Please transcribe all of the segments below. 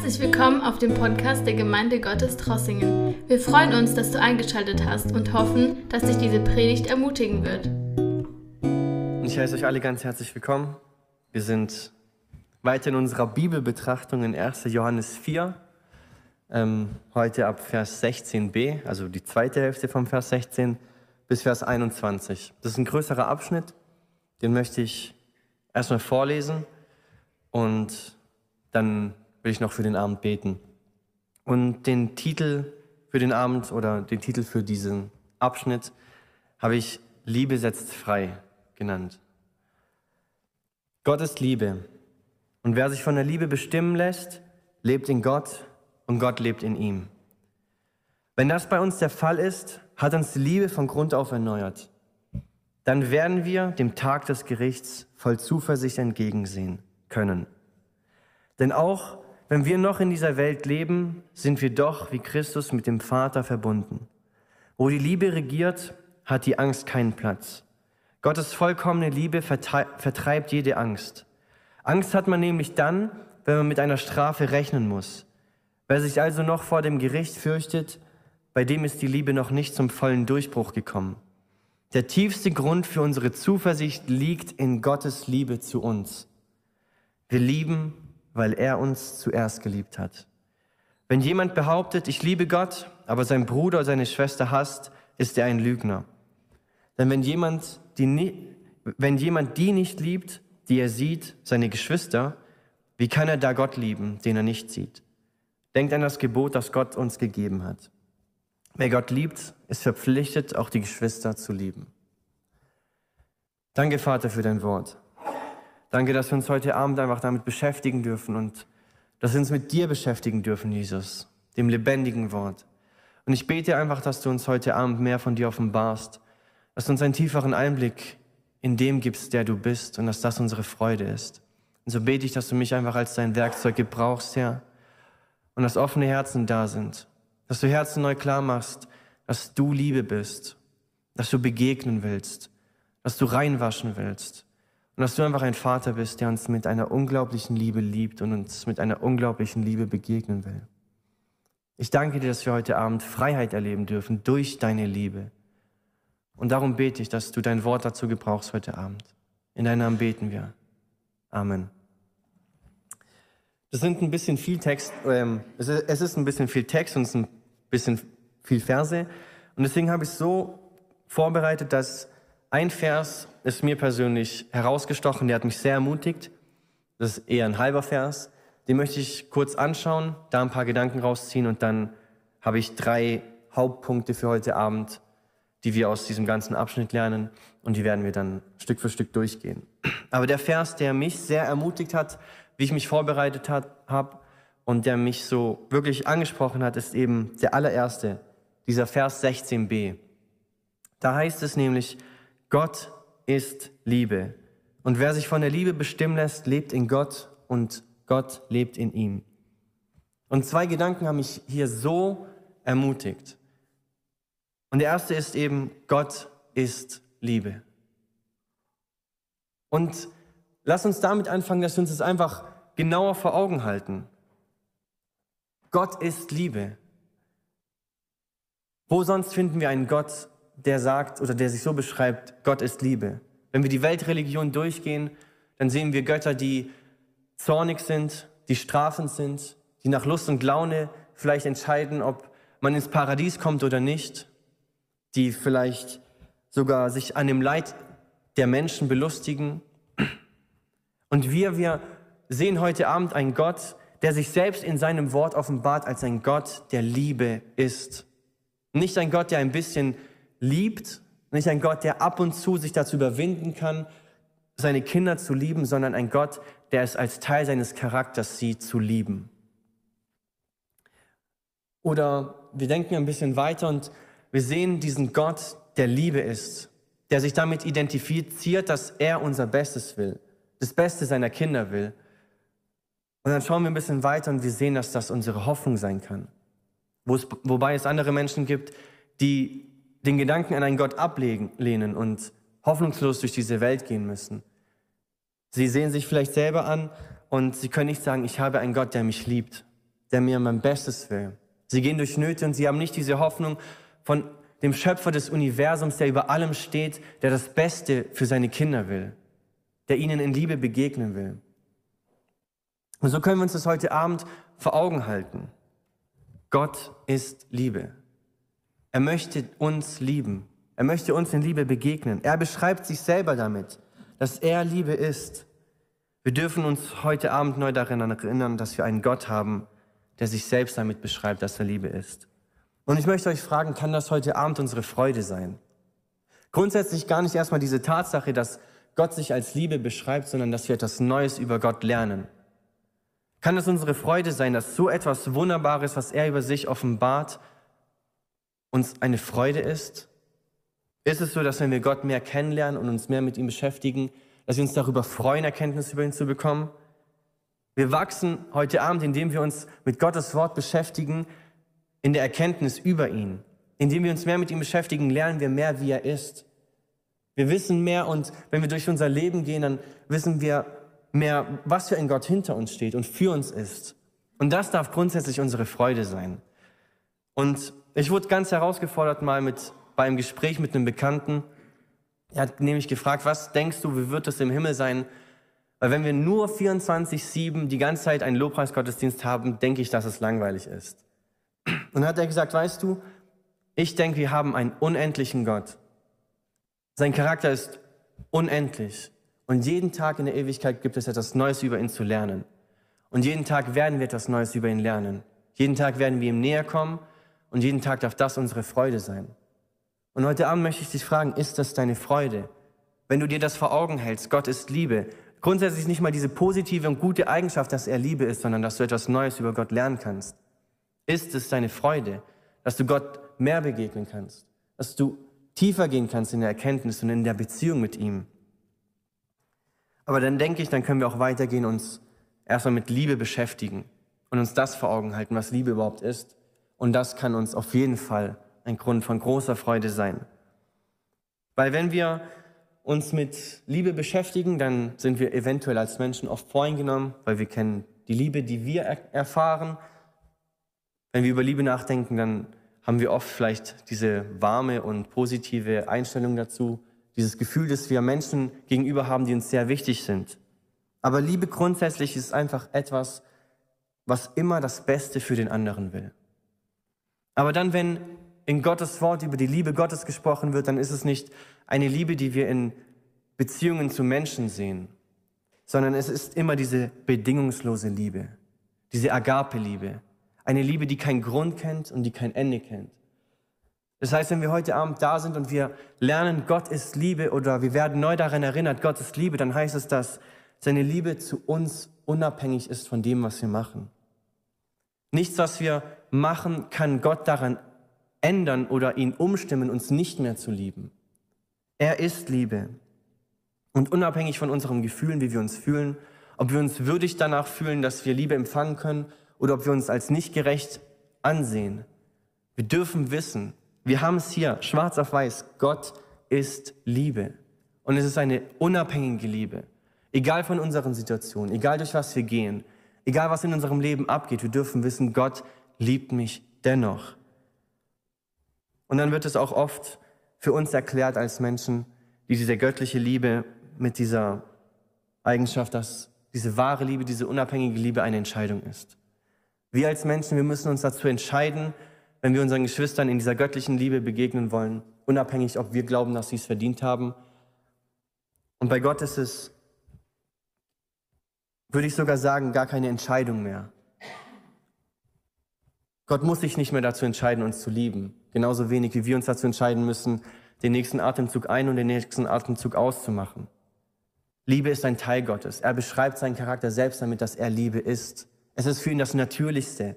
Herzlich willkommen auf dem Podcast der Gemeinde Gottes Trossingen. Wir freuen uns, dass du eingeschaltet hast und hoffen, dass dich diese Predigt ermutigen wird. Ich heiße euch alle ganz herzlich willkommen. Wir sind weiter in unserer Bibelbetrachtung in 1. Johannes 4. Ähm, heute ab Vers 16b, also die zweite Hälfte vom Vers 16 bis Vers 21. Das ist ein größerer Abschnitt, den möchte ich erstmal vorlesen und dann will ich noch für den Abend beten. Und den Titel für den Abend oder den Titel für diesen Abschnitt habe ich Liebe setzt frei genannt. Gott ist Liebe. Und wer sich von der Liebe bestimmen lässt, lebt in Gott und Gott lebt in ihm. Wenn das bei uns der Fall ist, hat uns die Liebe von Grund auf erneuert. Dann werden wir dem Tag des Gerichts voll Zuversicht entgegensehen können. Denn auch wenn wir noch in dieser Welt leben, sind wir doch wie Christus mit dem Vater verbunden. Wo die Liebe regiert, hat die Angst keinen Platz. Gottes vollkommene Liebe vertreibt jede Angst. Angst hat man nämlich dann, wenn man mit einer Strafe rechnen muss. Wer sich also noch vor dem Gericht fürchtet, bei dem ist die Liebe noch nicht zum vollen Durchbruch gekommen. Der tiefste Grund für unsere Zuversicht liegt in Gottes Liebe zu uns. Wir lieben, weil er uns zuerst geliebt hat. Wenn jemand behauptet, ich liebe Gott, aber sein Bruder oder seine Schwester hasst, ist er ein Lügner. Denn wenn jemand, die, wenn jemand die nicht liebt, die er sieht, seine Geschwister, wie kann er da Gott lieben, den er nicht sieht? Denkt an das Gebot, das Gott uns gegeben hat. Wer Gott liebt, ist verpflichtet, auch die Geschwister zu lieben. Danke, Vater, für dein Wort. Danke, dass wir uns heute Abend einfach damit beschäftigen dürfen und dass wir uns mit dir beschäftigen dürfen, Jesus, dem lebendigen Wort. Und ich bete einfach, dass du uns heute Abend mehr von dir offenbarst, dass du uns einen tieferen Einblick in dem gibst, der du bist und dass das unsere Freude ist. Und so bete ich, dass du mich einfach als dein Werkzeug gebrauchst, Herr, und dass offene Herzen da sind, dass du Herzen neu klar machst, dass du Liebe bist, dass du begegnen willst, dass du reinwaschen willst und dass du einfach ein Vater bist, der uns mit einer unglaublichen Liebe liebt und uns mit einer unglaublichen Liebe begegnen will. Ich danke dir, dass wir heute Abend Freiheit erleben dürfen durch deine Liebe. Und darum bete ich, dass du dein Wort dazu gebrauchst heute Abend. In deinem Namen beten wir. Amen. Das sind ein bisschen viel Text, ähm, es, ist, es ist ein bisschen viel Text und es ist ein bisschen viel Verse. Und deswegen habe ich es so vorbereitet, dass ein Vers ist mir persönlich herausgestochen, der hat mich sehr ermutigt. Das ist eher ein halber Vers. Den möchte ich kurz anschauen, da ein paar Gedanken rausziehen und dann habe ich drei Hauptpunkte für heute Abend, die wir aus diesem ganzen Abschnitt lernen und die werden wir dann Stück für Stück durchgehen. Aber der Vers, der mich sehr ermutigt hat, wie ich mich vorbereitet habe und der mich so wirklich angesprochen hat, ist eben der allererste, dieser Vers 16b. Da heißt es nämlich, Gott ist Liebe. Und wer sich von der Liebe bestimmen lässt, lebt in Gott und Gott lebt in ihm. Und zwei Gedanken haben mich hier so ermutigt. Und der erste ist eben, Gott ist Liebe. Und lass uns damit anfangen, dass wir uns das einfach genauer vor Augen halten. Gott ist Liebe. Wo sonst finden wir einen Gott, der sagt oder der sich so beschreibt, Gott ist Liebe. Wenn wir die Weltreligion durchgehen, dann sehen wir Götter, die zornig sind, die strafend sind, die nach Lust und Laune vielleicht entscheiden, ob man ins Paradies kommt oder nicht, die vielleicht sogar sich an dem Leid der Menschen belustigen. Und wir, wir sehen heute Abend einen Gott, der sich selbst in seinem Wort offenbart als ein Gott, der Liebe ist. Nicht ein Gott, der ein bisschen liebt, nicht ein Gott, der ab und zu sich dazu überwinden kann, seine Kinder zu lieben, sondern ein Gott, der es als Teil seines Charakters sieht, zu lieben. Oder wir denken ein bisschen weiter und wir sehen diesen Gott, der Liebe ist, der sich damit identifiziert, dass er unser Bestes will, das Beste seiner Kinder will. Und dann schauen wir ein bisschen weiter und wir sehen, dass das unsere Hoffnung sein kann. wobei es andere Menschen gibt, die den Gedanken an einen Gott ablehnen und hoffnungslos durch diese Welt gehen müssen. Sie sehen sich vielleicht selber an und sie können nicht sagen, ich habe einen Gott, der mich liebt. der mir mein Bestes will. Sie gehen durch Nöte und sie haben nicht diese Hoffnung von dem Schöpfer des Universums, der über allem steht, der das Beste für seine Kinder will, der ihnen in Liebe begegnen will. Und so können wir uns das heute Abend vor Augen halten. Gott ist Liebe. Er möchte uns lieben. Er möchte uns in Liebe begegnen. Er beschreibt sich selber damit, dass er Liebe ist. Wir dürfen uns heute Abend neu daran erinnern, dass wir einen Gott haben, der sich selbst damit beschreibt, dass er Liebe ist. Und ich möchte euch fragen, kann das heute Abend unsere Freude sein? Grundsätzlich gar nicht erstmal diese Tatsache, dass Gott sich als Liebe beschreibt, sondern dass wir etwas Neues über Gott lernen. Kann es unsere Freude sein, dass so etwas Wunderbares, was er über sich offenbart, uns eine Freude ist? Ist es so, dass wenn wir Gott mehr kennenlernen und uns mehr mit ihm beschäftigen, dass wir uns darüber freuen, Erkenntnis über ihn zu bekommen? Wir wachsen heute Abend, indem wir uns mit Gottes Wort beschäftigen, in der Erkenntnis über ihn. Indem wir uns mehr mit ihm beschäftigen, lernen wir mehr, wie er ist. Wir wissen mehr und wenn wir durch unser Leben gehen, dann wissen wir mehr, was für ein Gott hinter uns steht und für uns ist. Und das darf grundsätzlich unsere Freude sein. Und ich wurde ganz herausgefordert mal mit, bei einem Gespräch mit einem Bekannten. Er hat nämlich gefragt, was denkst du, wie wird es im Himmel sein, weil wenn wir nur 24-7 die ganze Zeit einen Lobpreisgottesdienst haben, denke ich, dass es langweilig ist. Und dann hat er gesagt, weißt du, ich denke, wir haben einen unendlichen Gott. Sein Charakter ist unendlich. Und jeden Tag in der Ewigkeit gibt es etwas Neues über ihn zu lernen. Und jeden Tag werden wir etwas Neues über ihn lernen. Jeden Tag werden wir ihm näher kommen und jeden Tag darf das unsere Freude sein. Und heute Abend möchte ich dich fragen, ist das deine Freude? Wenn du dir das vor Augen hältst, Gott ist Liebe, grundsätzlich nicht mal diese positive und gute Eigenschaft, dass er Liebe ist, sondern dass du etwas Neues über Gott lernen kannst. Ist es deine Freude, dass du Gott mehr begegnen kannst, dass du tiefer gehen kannst in der Erkenntnis und in der Beziehung mit ihm. Aber dann denke ich, dann können wir auch weitergehen, uns erstmal mit Liebe beschäftigen und uns das vor Augen halten, was Liebe überhaupt ist. Und das kann uns auf jeden Fall ein Grund von großer Freude sein. Weil wenn wir uns mit Liebe beschäftigen, dann sind wir eventuell als Menschen oft voreingenommen, weil wir kennen die Liebe, die wir er erfahren. Wenn wir über Liebe nachdenken, dann haben wir oft vielleicht diese warme und positive Einstellung dazu, dieses Gefühl, dass wir Menschen gegenüber haben, die uns sehr wichtig sind. Aber Liebe grundsätzlich ist einfach etwas, was immer das Beste für den anderen will. Aber dann, wenn in Gottes Wort über die Liebe Gottes gesprochen wird, dann ist es nicht eine Liebe, die wir in Beziehungen zu Menschen sehen, sondern es ist immer diese bedingungslose Liebe, diese Agape-Liebe, eine Liebe, die keinen Grund kennt und die kein Ende kennt. Das heißt, wenn wir heute Abend da sind und wir lernen, Gott ist Liebe oder wir werden neu daran erinnert, Gott ist Liebe, dann heißt es, dass seine Liebe zu uns unabhängig ist von dem, was wir machen. Nichts, was wir machen, kann Gott daran ändern oder ihn umstimmen, uns nicht mehr zu lieben. Er ist Liebe. Und unabhängig von unseren Gefühlen, wie wir uns fühlen, ob wir uns würdig danach fühlen, dass wir Liebe empfangen können oder ob wir uns als nicht gerecht ansehen, wir dürfen wissen, wir haben es hier schwarz auf weiß, Gott ist Liebe. Und es ist eine unabhängige Liebe. Egal von unseren Situationen, egal durch was wir gehen, egal was in unserem Leben abgeht, wir dürfen wissen, Gott liebt mich dennoch. Und dann wird es auch oft für uns erklärt als Menschen, die diese göttliche Liebe mit dieser Eigenschaft, dass diese wahre Liebe, diese unabhängige Liebe eine Entscheidung ist. Wir als Menschen, wir müssen uns dazu entscheiden, wenn wir unseren Geschwistern in dieser göttlichen Liebe begegnen wollen, unabhängig, ob wir glauben, dass sie es verdient haben. Und bei Gott ist es, würde ich sogar sagen, gar keine Entscheidung mehr. Gott muss sich nicht mehr dazu entscheiden, uns zu lieben. Genauso wenig, wie wir uns dazu entscheiden müssen, den nächsten Atemzug ein und den nächsten Atemzug auszumachen. Liebe ist ein Teil Gottes. Er beschreibt seinen Charakter selbst damit, dass er Liebe ist. Es ist für ihn das Natürlichste.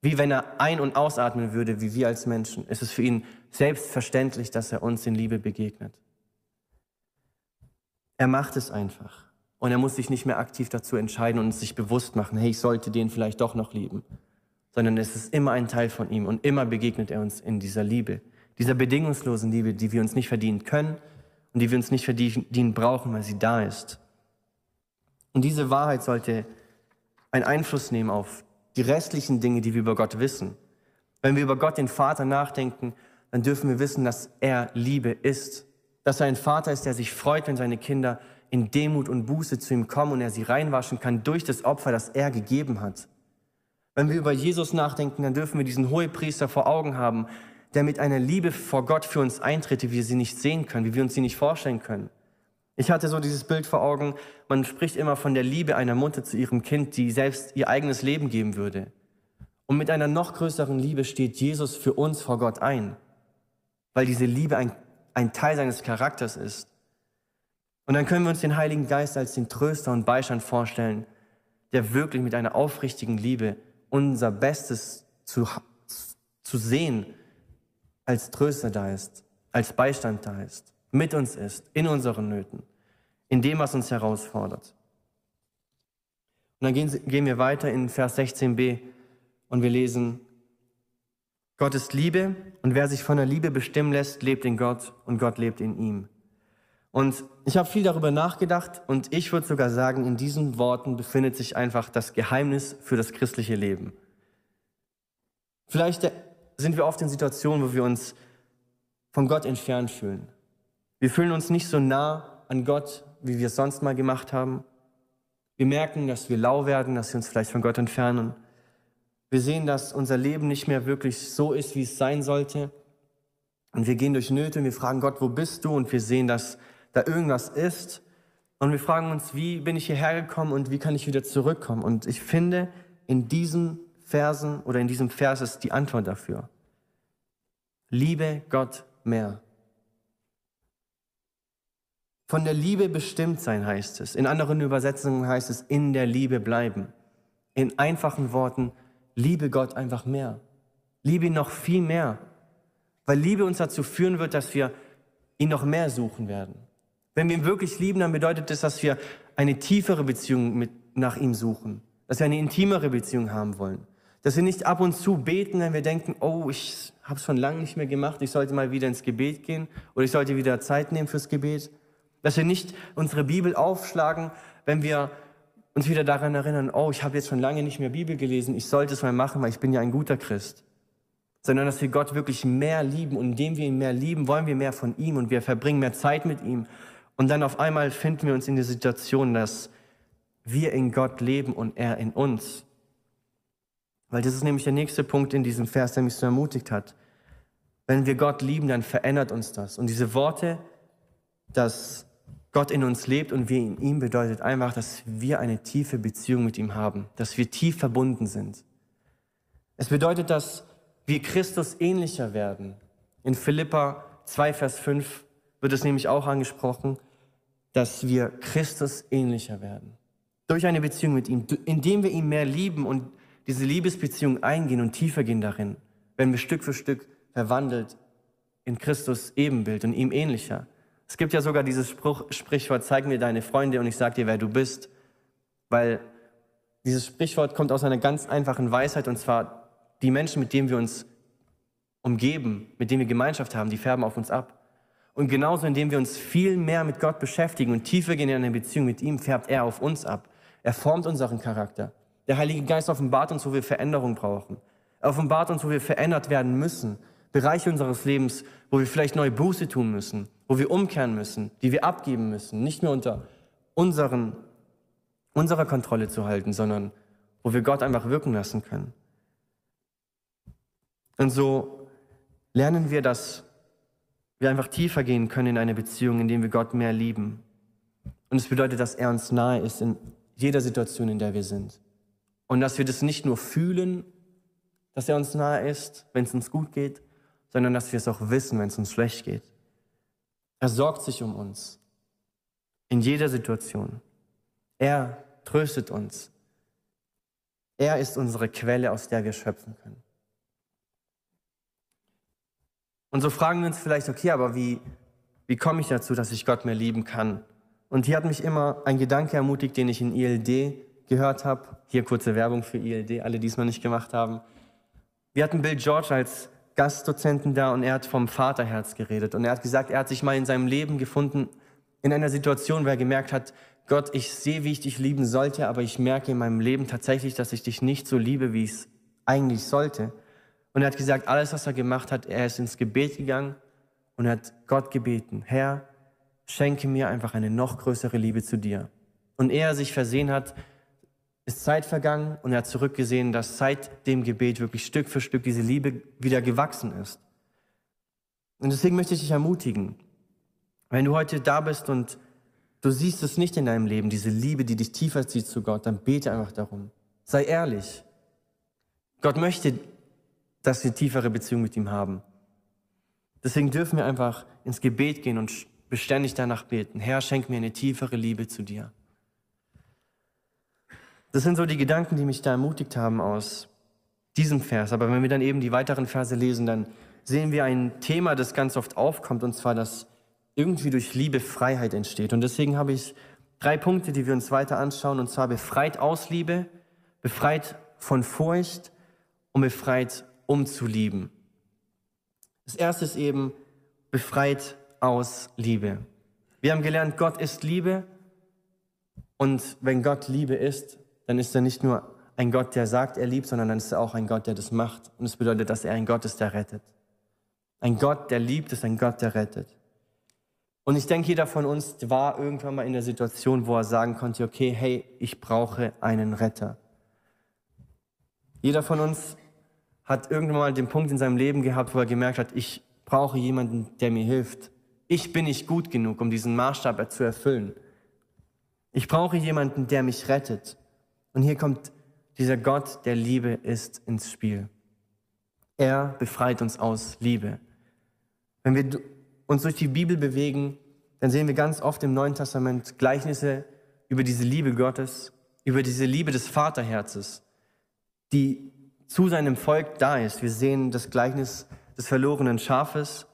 Wie wenn er ein- und ausatmen würde, wie wir als Menschen. Es ist für ihn selbstverständlich, dass er uns in Liebe begegnet. Er macht es einfach. Und er muss sich nicht mehr aktiv dazu entscheiden und sich bewusst machen, hey, ich sollte den vielleicht doch noch lieben sondern es ist immer ein Teil von ihm und immer begegnet er uns in dieser Liebe, dieser bedingungslosen Liebe, die wir uns nicht verdienen können und die wir uns nicht verdienen brauchen, weil sie da ist. Und diese Wahrheit sollte einen Einfluss nehmen auf die restlichen Dinge, die wir über Gott wissen. Wenn wir über Gott, den Vater, nachdenken, dann dürfen wir wissen, dass er Liebe ist. Dass er ein Vater ist, der sich freut, wenn seine Kinder in Demut und Buße zu ihm kommen und er sie reinwaschen kann durch das Opfer, das er gegeben hat. Wenn wir über Jesus nachdenken, dann dürfen wir diesen Hohepriester vor Augen haben, der mit einer Liebe vor Gott für uns eintritt, wie wir sie nicht sehen können, wie wir uns sie nicht vorstellen können. Ich hatte so dieses Bild vor Augen, man spricht immer von der Liebe einer Mutter zu ihrem Kind, die selbst ihr eigenes Leben geben würde. Und mit einer noch größeren Liebe steht Jesus für uns vor Gott ein, weil diese Liebe ein, ein Teil seines Charakters ist. Und dann können wir uns den Heiligen Geist als den Tröster und Beistand vorstellen, der wirklich mit einer aufrichtigen Liebe unser Bestes zu, zu sehen als Tröster da ist, als Beistand da ist, mit uns ist, in unseren Nöten, in dem, was uns herausfordert. Und dann gehen, gehen wir weiter in Vers 16b und wir lesen, Gott ist Liebe und wer sich von der Liebe bestimmen lässt, lebt in Gott und Gott lebt in ihm. Und ich habe viel darüber nachgedacht und ich würde sogar sagen, in diesen Worten befindet sich einfach das Geheimnis für das christliche Leben. Vielleicht sind wir oft in Situationen, wo wir uns von Gott entfernt fühlen. Wir fühlen uns nicht so nah an Gott, wie wir es sonst mal gemacht haben. Wir merken, dass wir lau werden, dass wir uns vielleicht von Gott entfernen. Wir sehen, dass unser Leben nicht mehr wirklich so ist, wie es sein sollte. Und wir gehen durch Nöte und wir fragen Gott, wo bist du? Und wir sehen, dass da irgendwas ist. Und wir fragen uns, wie bin ich hierher gekommen und wie kann ich wieder zurückkommen? Und ich finde, in diesen Versen oder in diesem Vers ist die Antwort dafür. Liebe Gott mehr. Von der Liebe bestimmt sein heißt es. In anderen Übersetzungen heißt es in der Liebe bleiben. In einfachen Worten, liebe Gott einfach mehr. Liebe ihn noch viel mehr. Weil Liebe uns dazu führen wird, dass wir ihn noch mehr suchen werden. Wenn wir ihn wirklich lieben, dann bedeutet das, dass wir eine tiefere Beziehung mit, nach ihm suchen, dass wir eine intimere Beziehung haben wollen. Dass wir nicht ab und zu beten, wenn wir denken, oh, ich habe es schon lange nicht mehr gemacht, ich sollte mal wieder ins Gebet gehen oder ich sollte wieder Zeit nehmen fürs Gebet. Dass wir nicht unsere Bibel aufschlagen, wenn wir uns wieder daran erinnern, oh, ich habe jetzt schon lange nicht mehr Bibel gelesen, ich sollte es mal machen, weil ich bin ja ein guter Christ. Sondern dass wir Gott wirklich mehr lieben und indem wir ihn mehr lieben, wollen wir mehr von ihm und wir verbringen mehr Zeit mit ihm und dann auf einmal finden wir uns in der Situation, dass wir in Gott leben und er in uns. Weil das ist nämlich der nächste Punkt in diesem Vers, der mich so ermutigt hat. Wenn wir Gott lieben, dann verändert uns das. Und diese Worte, dass Gott in uns lebt und wir in ihm, bedeutet einfach, dass wir eine tiefe Beziehung mit ihm haben, dass wir tief verbunden sind. Es bedeutet, dass wir Christus ähnlicher werden. In Philippa 2, Vers 5 wird es nämlich auch angesprochen, dass wir Christus ähnlicher werden. Durch eine Beziehung mit ihm, indem wir ihn mehr lieben und diese Liebesbeziehung eingehen und tiefer gehen darin, werden wir Stück für Stück verwandelt in Christus Ebenbild und ihm ähnlicher. Es gibt ja sogar dieses Spruch, Sprichwort, zeig mir deine Freunde und ich sag dir, wer du bist. Weil dieses Sprichwort kommt aus einer ganz einfachen Weisheit und zwar die Menschen, mit denen wir uns umgeben, mit denen wir Gemeinschaft haben, die färben auf uns ab. Und genauso, indem wir uns viel mehr mit Gott beschäftigen und tiefer gehen in eine Beziehung mit ihm, färbt er auf uns ab. Er formt unseren Charakter. Der Heilige Geist offenbart uns, wo wir Veränderung brauchen. Er offenbart uns, wo wir verändert werden müssen. Bereiche unseres Lebens, wo wir vielleicht neue Buße tun müssen, wo wir umkehren müssen, die wir abgeben müssen, nicht mehr unter unseren, unserer Kontrolle zu halten, sondern wo wir Gott einfach wirken lassen können. Und so lernen wir, dass wir einfach tiefer gehen können in eine Beziehung, indem wir Gott mehr lieben. Und es bedeutet, dass er uns nahe ist in jeder Situation, in der wir sind. Und dass wir das nicht nur fühlen, dass er uns nahe ist, wenn es uns gut geht, sondern dass wir es auch wissen, wenn es uns schlecht geht. Er sorgt sich um uns in jeder Situation. Er tröstet uns. Er ist unsere Quelle, aus der wir schöpfen können. Und so fragen wir uns vielleicht, okay, aber wie, wie komme ich dazu, dass ich Gott mehr lieben kann? Und hier hat mich immer ein Gedanke ermutigt, den ich in ILD gehört habe. Hier kurze Werbung für ILD, alle, die es noch nicht gemacht haben. Wir hatten Bill George als Gastdozenten da und er hat vom Vaterherz geredet. Und er hat gesagt, er hat sich mal in seinem Leben gefunden in einer Situation, wo er gemerkt hat, Gott, ich sehe, wie ich dich lieben sollte, aber ich merke in meinem Leben tatsächlich, dass ich dich nicht so liebe, wie ich es eigentlich sollte. Und er hat gesagt, alles, was er gemacht hat, er ist ins Gebet gegangen und hat Gott gebeten, Herr, schenke mir einfach eine noch größere Liebe zu dir. Und ehe er sich versehen hat, ist Zeit vergangen und er hat zurückgesehen, dass seit dem Gebet wirklich Stück für Stück diese Liebe wieder gewachsen ist. Und deswegen möchte ich dich ermutigen, wenn du heute da bist und du siehst es nicht in deinem Leben, diese Liebe, die dich tiefer zieht zu Gott, dann bete einfach darum. Sei ehrlich. Gott möchte, dass wir tiefere Beziehungen mit ihm haben. Deswegen dürfen wir einfach ins Gebet gehen und beständig danach beten. Herr, schenk mir eine tiefere Liebe zu dir. Das sind so die Gedanken, die mich da ermutigt haben aus diesem Vers. Aber wenn wir dann eben die weiteren Verse lesen, dann sehen wir ein Thema, das ganz oft aufkommt, und zwar, dass irgendwie durch Liebe Freiheit entsteht. Und deswegen habe ich drei Punkte, die wir uns weiter anschauen, und zwar befreit aus Liebe, befreit von Furcht und befreit um zu lieben. Das erste ist eben befreit aus Liebe. Wir haben gelernt, Gott ist Liebe. Und wenn Gott Liebe ist, dann ist er nicht nur ein Gott, der sagt, er liebt, sondern dann ist er auch ein Gott, der das macht. Und es das bedeutet, dass er ein Gott ist, der rettet. Ein Gott, der liebt, ist ein Gott, der rettet. Und ich denke, jeder von uns war irgendwann mal in der Situation, wo er sagen konnte, okay, hey, ich brauche einen Retter. Jeder von uns hat irgendwann mal den Punkt in seinem Leben gehabt, wo er gemerkt hat, ich brauche jemanden, der mir hilft. Ich bin nicht gut genug, um diesen Maßstab zu erfüllen. Ich brauche jemanden, der mich rettet. Und hier kommt dieser Gott der Liebe ist ins Spiel. Er befreit uns aus Liebe. Wenn wir uns durch die Bibel bewegen, dann sehen wir ganz oft im Neuen Testament Gleichnisse über diese Liebe Gottes, über diese Liebe des Vaterherzes, die zu seinem Volk da ist. Wir sehen das Gleichnis des verlorenen Schafes,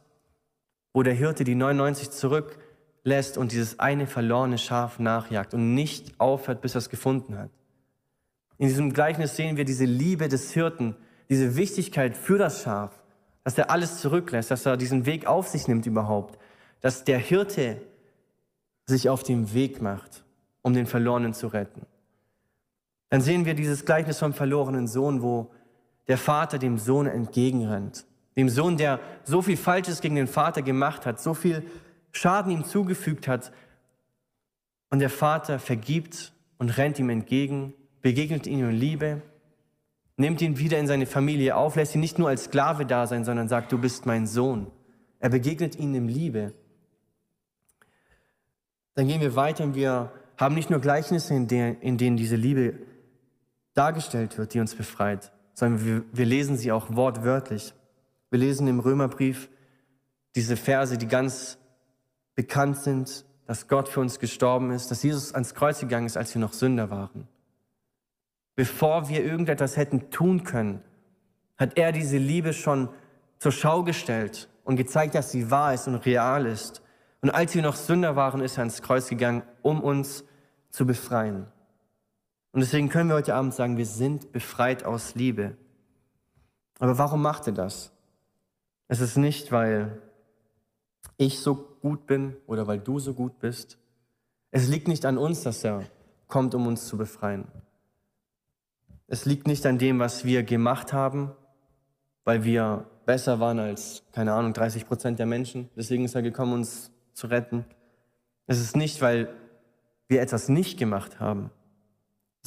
wo der Hirte die 99 zurücklässt und dieses eine verlorene Schaf nachjagt und nicht aufhört, bis er es gefunden hat. In diesem Gleichnis sehen wir diese Liebe des Hirten, diese Wichtigkeit für das Schaf, dass er alles zurücklässt, dass er diesen Weg auf sich nimmt überhaupt, dass der Hirte sich auf den Weg macht, um den Verlorenen zu retten. Dann sehen wir dieses Gleichnis vom verlorenen Sohn, wo der Vater dem Sohn entgegenrennt. Dem Sohn, der so viel Falsches gegen den Vater gemacht hat, so viel Schaden ihm zugefügt hat. Und der Vater vergibt und rennt ihm entgegen begegnet ihm in Liebe, nimmt ihn wieder in seine Familie auf, lässt ihn nicht nur als Sklave da sein, sondern sagt, du bist mein Sohn. Er begegnet ihnen in Liebe. Dann gehen wir weiter und wir haben nicht nur Gleichnisse, in, denen diese Liebe dargestellt wird, die uns befreit, sondern wir, wir lesen sie auch wortwörtlich. Wir lesen im Römerbrief diese Verse, die ganz bekannt sind, dass Gott für uns gestorben ist, dass Jesus ans Kreuz gegangen ist, als wir noch Sünder waren bevor wir irgendetwas hätten tun können, hat er diese Liebe schon zur Schau gestellt und gezeigt, dass sie wahr ist und real ist. Und als wir noch Sünder waren, ist er ans Kreuz gegangen, um uns zu befreien. Und deswegen können wir heute Abend sagen, wir sind befreit aus Liebe. Aber warum macht er das? Es ist nicht, weil ich so gut bin oder weil du so gut bist. Es liegt nicht an uns, dass er kommt, um uns zu befreien. Es liegt nicht an dem, was wir gemacht haben, weil wir besser waren als, keine Ahnung, 30 Prozent der Menschen. Deswegen ist er gekommen, uns zu retten. Es ist nicht, weil wir etwas nicht gemacht haben,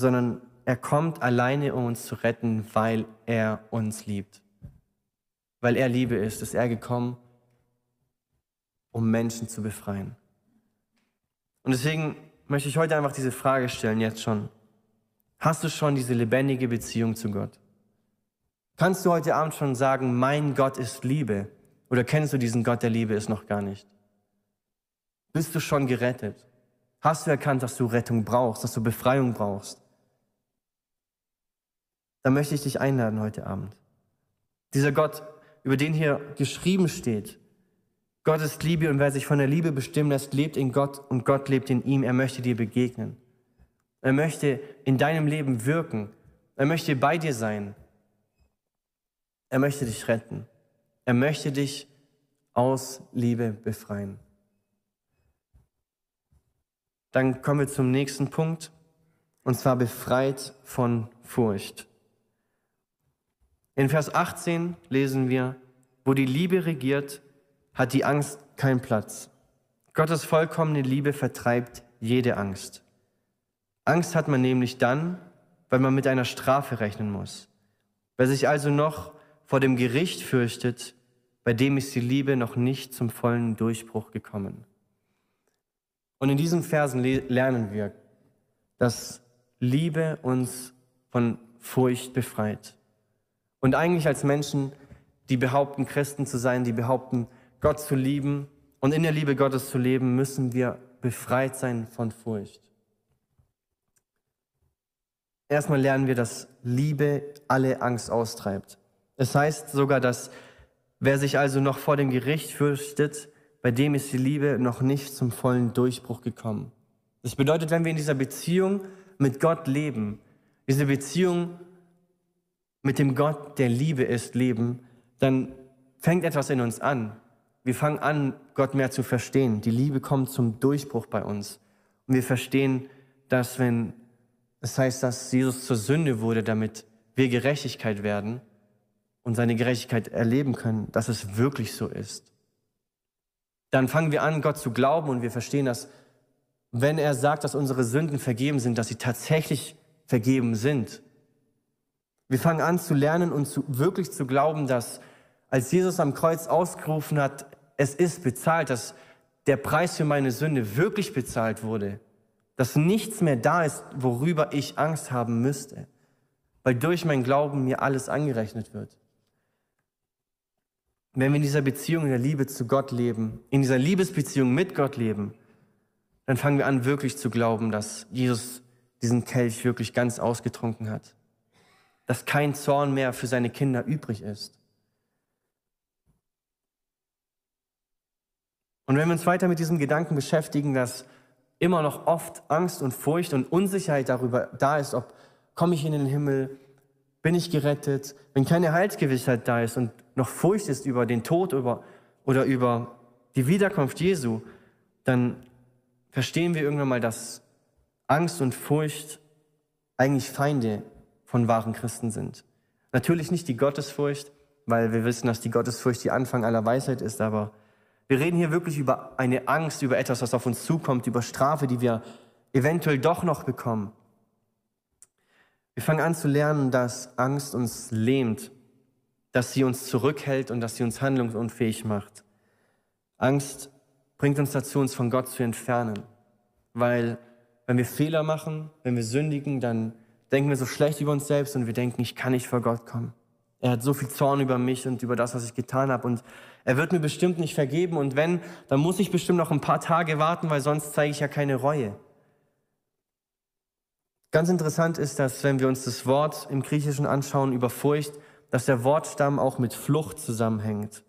sondern er kommt alleine, um uns zu retten, weil er uns liebt. Weil er Liebe ist, ist er gekommen, um Menschen zu befreien. Und deswegen möchte ich heute einfach diese Frage stellen, jetzt schon. Hast du schon diese lebendige Beziehung zu Gott? Kannst du heute Abend schon sagen, mein Gott ist Liebe? Oder kennst du diesen Gott, der Liebe ist noch gar nicht? Bist du schon gerettet? Hast du erkannt, dass du Rettung brauchst, dass du Befreiung brauchst? Dann möchte ich dich einladen heute Abend. Dieser Gott, über den hier geschrieben steht, Gott ist Liebe und wer sich von der Liebe bestimmen lässt, lebt in Gott und Gott lebt in ihm. Er möchte dir begegnen. Er möchte in deinem Leben wirken. Er möchte bei dir sein. Er möchte dich retten. Er möchte dich aus Liebe befreien. dann kommen wir zum nächsten Punkt, und zwar befreit von Furcht. In Vers 18 lesen wir, wo die Liebe regiert, hat die Angst keinen Platz. Gottes vollkommene Liebe vertreibt jede Angst. Angst hat man nämlich dann, weil man mit einer Strafe rechnen muss. Wer sich also noch vor dem Gericht fürchtet, bei dem ist die Liebe noch nicht zum vollen Durchbruch gekommen. Und in diesen Versen lernen wir, dass Liebe uns von Furcht befreit. Und eigentlich als Menschen, die behaupten, Christen zu sein, die behaupten, Gott zu lieben und in der Liebe Gottes zu leben, müssen wir befreit sein von Furcht. Erstmal lernen wir, dass Liebe alle Angst austreibt. Es heißt sogar, dass wer sich also noch vor dem Gericht fürchtet, bei dem ist die Liebe noch nicht zum vollen Durchbruch gekommen. Das bedeutet, wenn wir in dieser Beziehung mit Gott leben, diese Beziehung mit dem Gott, der Liebe ist, leben, dann fängt etwas in uns an. Wir fangen an, Gott mehr zu verstehen. Die Liebe kommt zum Durchbruch bei uns. Und wir verstehen, dass wenn das heißt, dass Jesus zur Sünde wurde, damit wir Gerechtigkeit werden und seine Gerechtigkeit erleben können, dass es wirklich so ist. Dann fangen wir an, Gott zu glauben und wir verstehen, dass wenn er sagt, dass unsere Sünden vergeben sind, dass sie tatsächlich vergeben sind. Wir fangen an zu lernen und zu, wirklich zu glauben, dass als Jesus am Kreuz ausgerufen hat, es ist bezahlt, dass der Preis für meine Sünde wirklich bezahlt wurde dass nichts mehr da ist, worüber ich Angst haben müsste, weil durch mein Glauben mir alles angerechnet wird. Wenn wir in dieser Beziehung, in der Liebe zu Gott leben, in dieser Liebesbeziehung mit Gott leben, dann fangen wir an, wirklich zu glauben, dass Jesus diesen Kelch wirklich ganz ausgetrunken hat. Dass kein Zorn mehr für seine Kinder übrig ist. Und wenn wir uns weiter mit diesem Gedanken beschäftigen, dass immer noch oft Angst und Furcht und Unsicherheit darüber da ist, ob komme ich in den Himmel, bin ich gerettet, wenn keine Heilsgewissheit da ist und noch Furcht ist über den Tod über, oder über die Wiederkunft Jesu, dann verstehen wir irgendwann mal, dass Angst und Furcht eigentlich Feinde von wahren Christen sind. Natürlich nicht die Gottesfurcht, weil wir wissen, dass die Gottesfurcht die Anfang aller Weisheit ist, aber wir reden hier wirklich über eine Angst, über etwas, was auf uns zukommt, über Strafe, die wir eventuell doch noch bekommen. Wir fangen an zu lernen, dass Angst uns lähmt, dass sie uns zurückhält und dass sie uns handlungsunfähig macht. Angst bringt uns dazu, uns von Gott zu entfernen, weil wenn wir Fehler machen, wenn wir sündigen, dann denken wir so schlecht über uns selbst und wir denken, ich kann nicht vor Gott kommen. Er hat so viel Zorn über mich und über das, was ich getan habe. Und er wird mir bestimmt nicht vergeben. Und wenn, dann muss ich bestimmt noch ein paar Tage warten, weil sonst zeige ich ja keine Reue. Ganz interessant ist, dass wenn wir uns das Wort im Griechischen anschauen über Furcht, dass der Wortstamm auch mit Flucht zusammenhängt.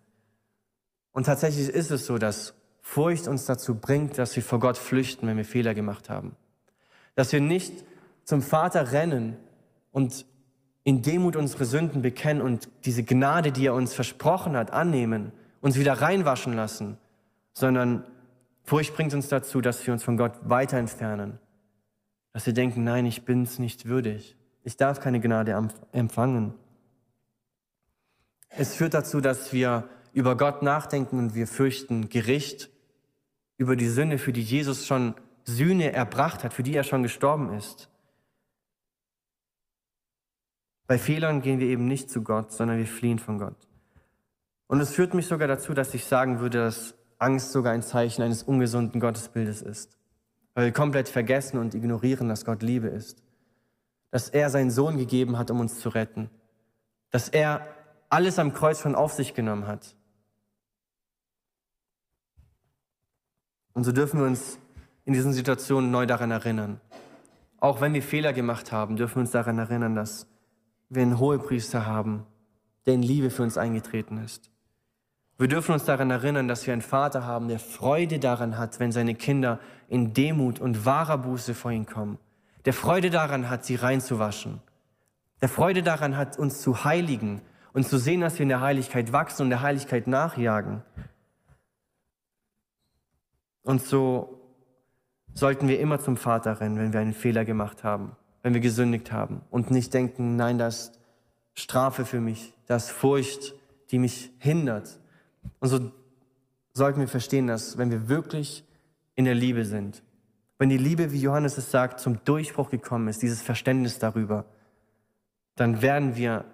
Und tatsächlich ist es so, dass Furcht uns dazu bringt, dass wir vor Gott flüchten, wenn wir Fehler gemacht haben. Dass wir nicht zum Vater rennen und in Demut unsere Sünden bekennen und diese Gnade, die er uns versprochen hat, annehmen, uns wieder reinwaschen lassen, sondern Furcht bringt uns dazu, dass wir uns von Gott weiter entfernen. Dass wir denken, nein, ich bin's nicht würdig. Ich darf keine Gnade empfangen. Es führt dazu, dass wir über Gott nachdenken und wir fürchten Gericht über die Sünde, für die Jesus schon Sühne erbracht hat, für die er schon gestorben ist. Bei Fehlern gehen wir eben nicht zu Gott, sondern wir fliehen von Gott. Und es führt mich sogar dazu, dass ich sagen würde, dass Angst sogar ein Zeichen eines ungesunden Gottesbildes ist. Weil wir komplett vergessen und ignorieren, dass Gott Liebe ist. Dass er seinen Sohn gegeben hat, um uns zu retten. Dass er alles am Kreuz schon auf sich genommen hat. Und so dürfen wir uns in diesen Situationen neu daran erinnern. Auch wenn wir Fehler gemacht haben, dürfen wir uns daran erinnern, dass wir einen Hohepriester haben, der in Liebe für uns eingetreten ist. Wir dürfen uns daran erinnern, dass wir einen Vater haben, der Freude daran hat, wenn seine Kinder in Demut und wahrer Buße vor ihn kommen. Der Freude daran hat, sie reinzuwaschen. Der Freude daran hat, uns zu heiligen und zu sehen, dass wir in der Heiligkeit wachsen und der Heiligkeit nachjagen. Und so sollten wir immer zum Vater rennen, wenn wir einen Fehler gemacht haben, wenn wir gesündigt haben und nicht denken, nein, das ist Strafe für mich, das ist Furcht, die mich hindert. Und so sollten wir verstehen, dass wenn wir wirklich in der Liebe sind, wenn die Liebe, wie Johannes es sagt, zum Durchbruch gekommen ist, dieses Verständnis darüber, dann werden wir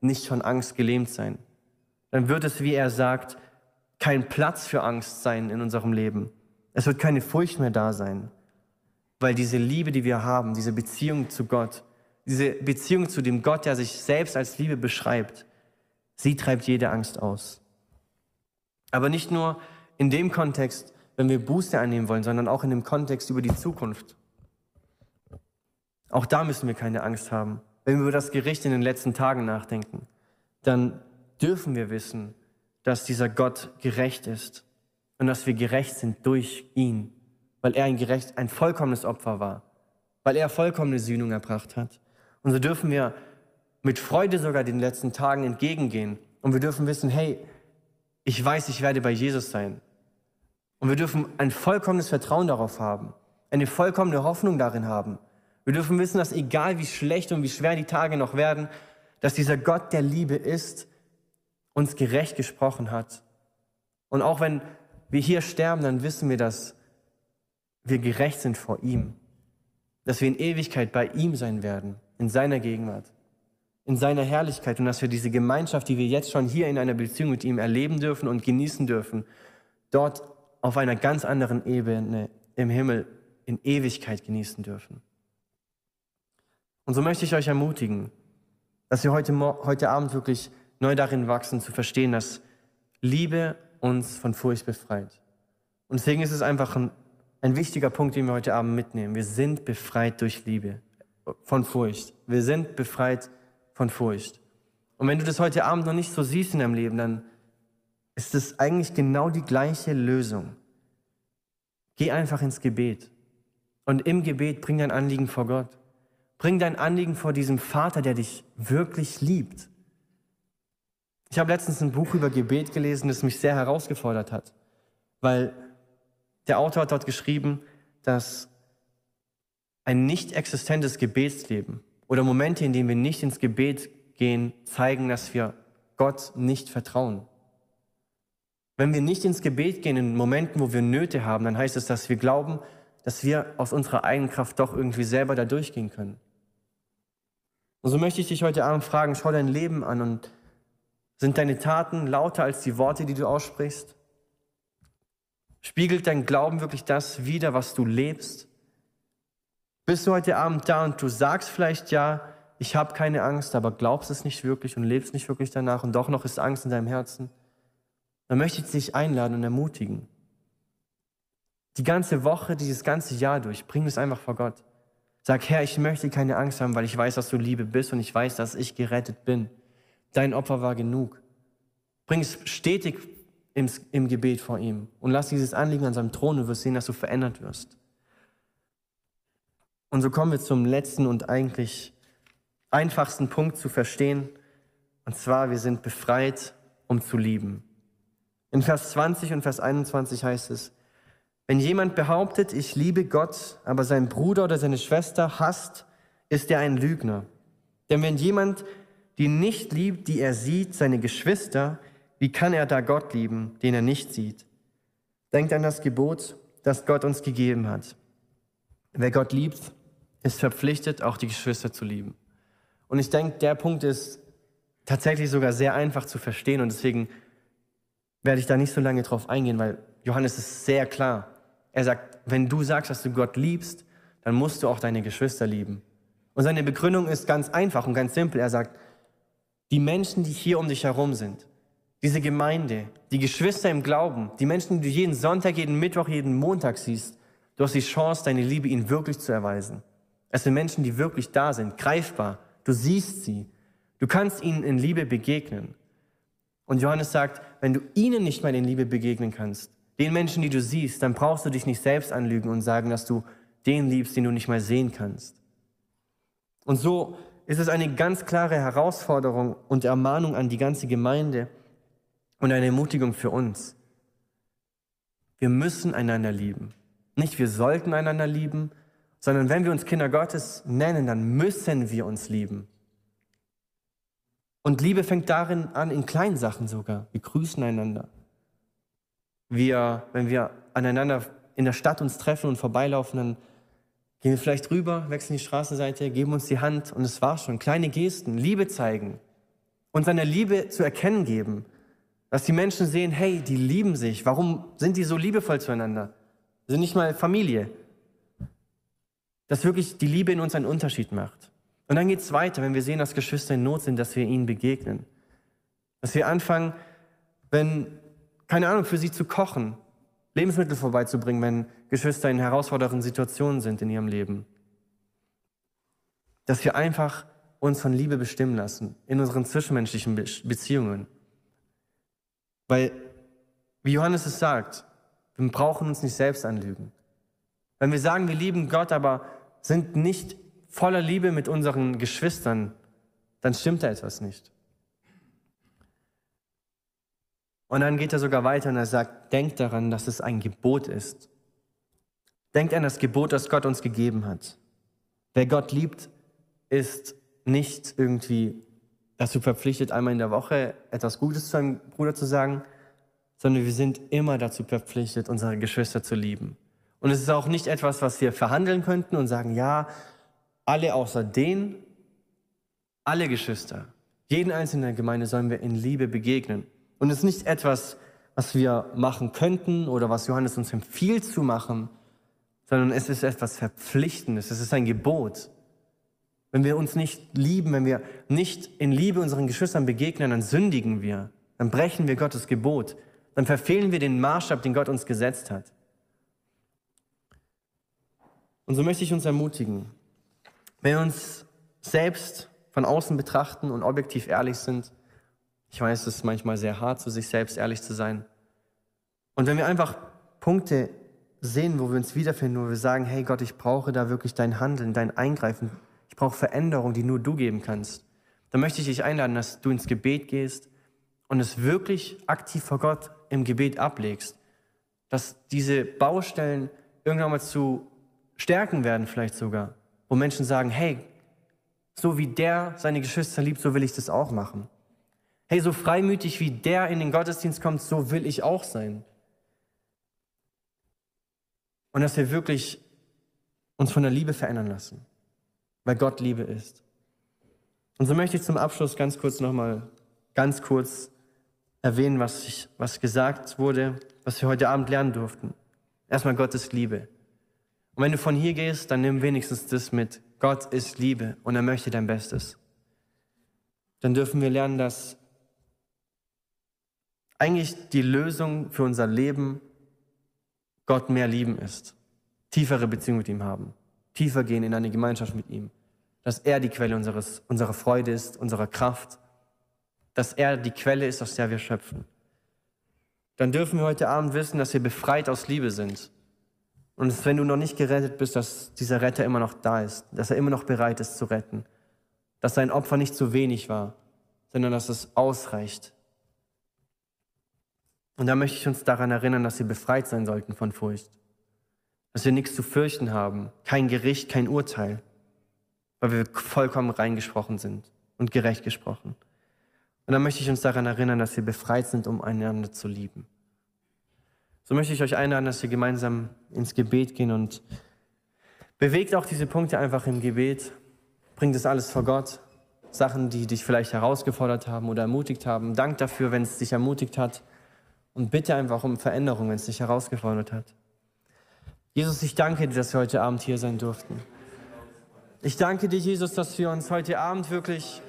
nicht von Angst gelähmt sein. Dann wird es, wie er sagt, kein Platz für Angst sein in unserem Leben. Es wird keine Furcht mehr da sein, weil diese Liebe, die wir haben, diese Beziehung zu Gott, diese Beziehung zu dem Gott, der sich selbst als Liebe beschreibt, sie treibt jede Angst aus. Aber nicht nur in dem Kontext, wenn wir Buße annehmen wollen, sondern auch in dem Kontext über die Zukunft. Auch da müssen wir keine Angst haben. Wenn wir über das Gericht in den letzten Tagen nachdenken, dann dürfen wir wissen, dass dieser Gott gerecht ist und dass wir gerecht sind durch ihn, weil er ein gerecht, ein vollkommenes Opfer war, weil er vollkommene Sühnung erbracht hat. Und so dürfen wir mit Freude sogar den letzten Tagen entgegengehen und wir dürfen wissen, hey, ich weiß, ich werde bei Jesus sein. Und wir dürfen ein vollkommenes Vertrauen darauf haben, eine vollkommene Hoffnung darin haben. Wir dürfen wissen, dass egal wie schlecht und wie schwer die Tage noch werden, dass dieser Gott der Liebe ist, uns gerecht gesprochen hat. Und auch wenn wir hier sterben, dann wissen wir, dass wir gerecht sind vor ihm, dass wir in Ewigkeit bei ihm sein werden, in seiner Gegenwart in seiner Herrlichkeit und dass wir diese Gemeinschaft, die wir jetzt schon hier in einer Beziehung mit ihm erleben dürfen und genießen dürfen, dort auf einer ganz anderen Ebene im Himmel in Ewigkeit genießen dürfen. Und so möchte ich euch ermutigen, dass wir heute, heute Abend wirklich neu darin wachsen, zu verstehen, dass Liebe uns von Furcht befreit. Und deswegen ist es einfach ein, ein wichtiger Punkt, den wir heute Abend mitnehmen. Wir sind befreit durch Liebe, von Furcht. Wir sind befreit von Furcht. Und wenn du das heute Abend noch nicht so siehst in deinem Leben, dann ist es eigentlich genau die gleiche Lösung. Geh einfach ins Gebet. Und im Gebet bring dein Anliegen vor Gott. Bring dein Anliegen vor diesem Vater, der dich wirklich liebt. Ich habe letztens ein Buch über Gebet gelesen, das mich sehr herausgefordert hat, weil der Autor hat dort geschrieben, dass ein nicht existentes Gebetsleben oder Momente, in denen wir nicht ins Gebet gehen, zeigen, dass wir Gott nicht vertrauen. Wenn wir nicht ins Gebet gehen in Momenten, wo wir Nöte haben, dann heißt es, dass wir glauben, dass wir aus unserer eigenen Kraft doch irgendwie selber da durchgehen können. Und so möchte ich dich heute Abend fragen, schau dein Leben an und sind deine Taten lauter als die Worte, die du aussprichst? Spiegelt dein Glauben wirklich das wider, was du lebst? Bist du heute Abend da und du sagst vielleicht ja, ich habe keine Angst, aber glaubst es nicht wirklich und lebst nicht wirklich danach und doch noch ist Angst in deinem Herzen? Dann möchte ich dich einladen und ermutigen. Die ganze Woche, dieses ganze Jahr durch, bring es einfach vor Gott. Sag, Herr, ich möchte keine Angst haben, weil ich weiß, dass du Liebe bist und ich weiß, dass ich gerettet bin. Dein Opfer war genug. Bring es stetig im, im Gebet vor ihm und lass dieses Anliegen an seinem Thron und wirst sehen, dass du verändert wirst. Und so kommen wir zum letzten und eigentlich einfachsten Punkt zu verstehen. Und zwar, wir sind befreit, um zu lieben. In Vers 20 und Vers 21 heißt es, wenn jemand behauptet, ich liebe Gott, aber sein Bruder oder seine Schwester hasst, ist er ein Lügner. Denn wenn jemand die nicht liebt, die er sieht, seine Geschwister, wie kann er da Gott lieben, den er nicht sieht? Denkt an das Gebot, das Gott uns gegeben hat. Wer Gott liebt, ist verpflichtet, auch die Geschwister zu lieben. Und ich denke, der Punkt ist tatsächlich sogar sehr einfach zu verstehen und deswegen werde ich da nicht so lange drauf eingehen, weil Johannes ist sehr klar. Er sagt, wenn du sagst, dass du Gott liebst, dann musst du auch deine Geschwister lieben. Und seine Begründung ist ganz einfach und ganz simpel. Er sagt, die Menschen, die hier um dich herum sind, diese Gemeinde, die Geschwister im Glauben, die Menschen, die du jeden Sonntag, jeden Mittwoch, jeden Montag siehst, Du hast die Chance, deine Liebe ihnen wirklich zu erweisen. Es sind Menschen, die wirklich da sind, greifbar. Du siehst sie. Du kannst ihnen in Liebe begegnen. Und Johannes sagt, wenn du ihnen nicht mal in Liebe begegnen kannst, den Menschen, die du siehst, dann brauchst du dich nicht selbst anlügen und sagen, dass du den liebst, den du nicht mal sehen kannst. Und so ist es eine ganz klare Herausforderung und Ermahnung an die ganze Gemeinde und eine Ermutigung für uns. Wir müssen einander lieben. Nicht wir sollten einander lieben, sondern wenn wir uns Kinder Gottes nennen, dann müssen wir uns lieben. Und Liebe fängt darin an, in kleinen Sachen sogar. Wir grüßen einander. Wir, wenn wir aneinander in der Stadt uns treffen und vorbeilaufen, dann gehen wir vielleicht rüber, wechseln die Straßenseite, geben uns die Hand und es war schon. Kleine Gesten, Liebe zeigen und seine Liebe zu erkennen geben. Dass die Menschen sehen, hey, die lieben sich. Warum sind die so liebevoll zueinander? Sie sind nicht mal Familie. Dass wirklich die Liebe in uns einen Unterschied macht. Und dann geht es weiter, wenn wir sehen, dass Geschwister in Not sind, dass wir ihnen begegnen. Dass wir anfangen, wenn, keine Ahnung, für sie zu kochen, Lebensmittel vorbeizubringen, wenn Geschwister in herausfordernden Situationen sind in ihrem Leben. Dass wir einfach uns von Liebe bestimmen lassen in unseren zwischenmenschlichen Beziehungen. Weil, wie Johannes es sagt, wir brauchen uns nicht selbst anlügen. Wenn wir sagen, wir lieben Gott, aber sind nicht voller Liebe mit unseren Geschwistern, dann stimmt da etwas nicht. Und dann geht er sogar weiter und er sagt, denkt daran, dass es ein Gebot ist. Denkt an das Gebot, das Gott uns gegeben hat. Wer Gott liebt, ist nicht irgendwie dazu verpflichtet, einmal in der Woche etwas Gutes zu einem Bruder zu sagen, sondern wir sind immer dazu verpflichtet, unsere Geschwister zu lieben. Und es ist auch nicht etwas, was wir verhandeln könnten und sagen, ja, alle außer den, alle Geschwister, jeden einzelnen in der Gemeinde sollen wir in Liebe begegnen. Und es ist nicht etwas, was wir machen könnten oder was Johannes uns empfiehlt zu machen, sondern es ist etwas Verpflichtendes, es ist ein Gebot. Wenn wir uns nicht lieben, wenn wir nicht in Liebe unseren Geschwistern begegnen, dann sündigen wir, dann brechen wir Gottes Gebot, dann verfehlen wir den Maßstab, den Gott uns gesetzt hat. Und so möchte ich uns ermutigen, wenn wir uns selbst von außen betrachten und objektiv ehrlich sind, ich weiß, es ist manchmal sehr hart, zu sich selbst ehrlich zu sein. Und wenn wir einfach Punkte sehen, wo wir uns wiederfinden, wo wir sagen, hey Gott, ich brauche da wirklich dein Handeln, dein Eingreifen, ich brauche Veränderung, die nur du geben kannst, dann möchte ich dich einladen, dass du ins Gebet gehst und es wirklich aktiv vor Gott im Gebet ablegst, dass diese Baustellen irgendwann mal zu Stärken werden vielleicht sogar, wo Menschen sagen, hey, so wie der seine Geschwister liebt, so will ich das auch machen. Hey, so freimütig wie der in den Gottesdienst kommt, so will ich auch sein. Und dass wir wirklich uns von der Liebe verändern lassen, weil Gott Liebe ist. Und so möchte ich zum Abschluss ganz kurz nochmal, ganz kurz erwähnen, was, ich, was gesagt wurde, was wir heute Abend lernen durften. Erstmal Gottes Liebe. Und wenn du von hier gehst, dann nimm wenigstens das mit. Gott ist Liebe und er möchte dein Bestes. Dann dürfen wir lernen, dass eigentlich die Lösung für unser Leben Gott mehr lieben ist. Tiefere Beziehung mit ihm haben. Tiefer gehen in eine Gemeinschaft mit ihm. Dass er die Quelle unseres, unserer Freude ist, unserer Kraft. Dass er die Quelle ist, aus der wir schöpfen. Dann dürfen wir heute Abend wissen, dass wir befreit aus Liebe sind. Und dass, wenn du noch nicht gerettet bist, dass dieser Retter immer noch da ist. Dass er immer noch bereit ist zu retten. Dass sein Opfer nicht zu wenig war, sondern dass es ausreicht und da möchte ich uns daran erinnern, dass wir befreit sein sollten von Furcht. Dass wir nichts zu fürchten haben, kein Gericht, kein Urteil, weil wir vollkommen reingesprochen sind und gerecht gesprochen. Und dann möchte ich uns daran erinnern, dass wir befreit sind, um einander zu lieben. So möchte ich euch einladen, dass wir gemeinsam ins Gebet gehen und bewegt auch diese Punkte einfach im Gebet. Bringt es alles vor Gott. Sachen, die dich vielleicht herausgefordert haben oder ermutigt haben. Dank dafür, wenn es dich ermutigt hat. Und bitte einfach um Veränderung, wenn es dich herausgefordert hat. Jesus, ich danke dir, dass wir heute Abend hier sein durften. Ich danke dir, Jesus, dass wir uns heute Abend wirklich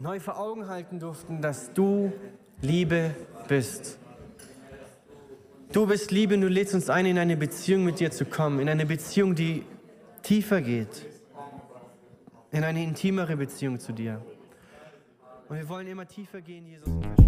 neu vor Augen halten durften, dass du Liebe bist. Du bist Liebe und du lädst uns ein, in eine Beziehung mit dir zu kommen, in eine Beziehung, die tiefer geht, in eine intimere Beziehung zu dir. Und wir wollen immer tiefer gehen, Jesus.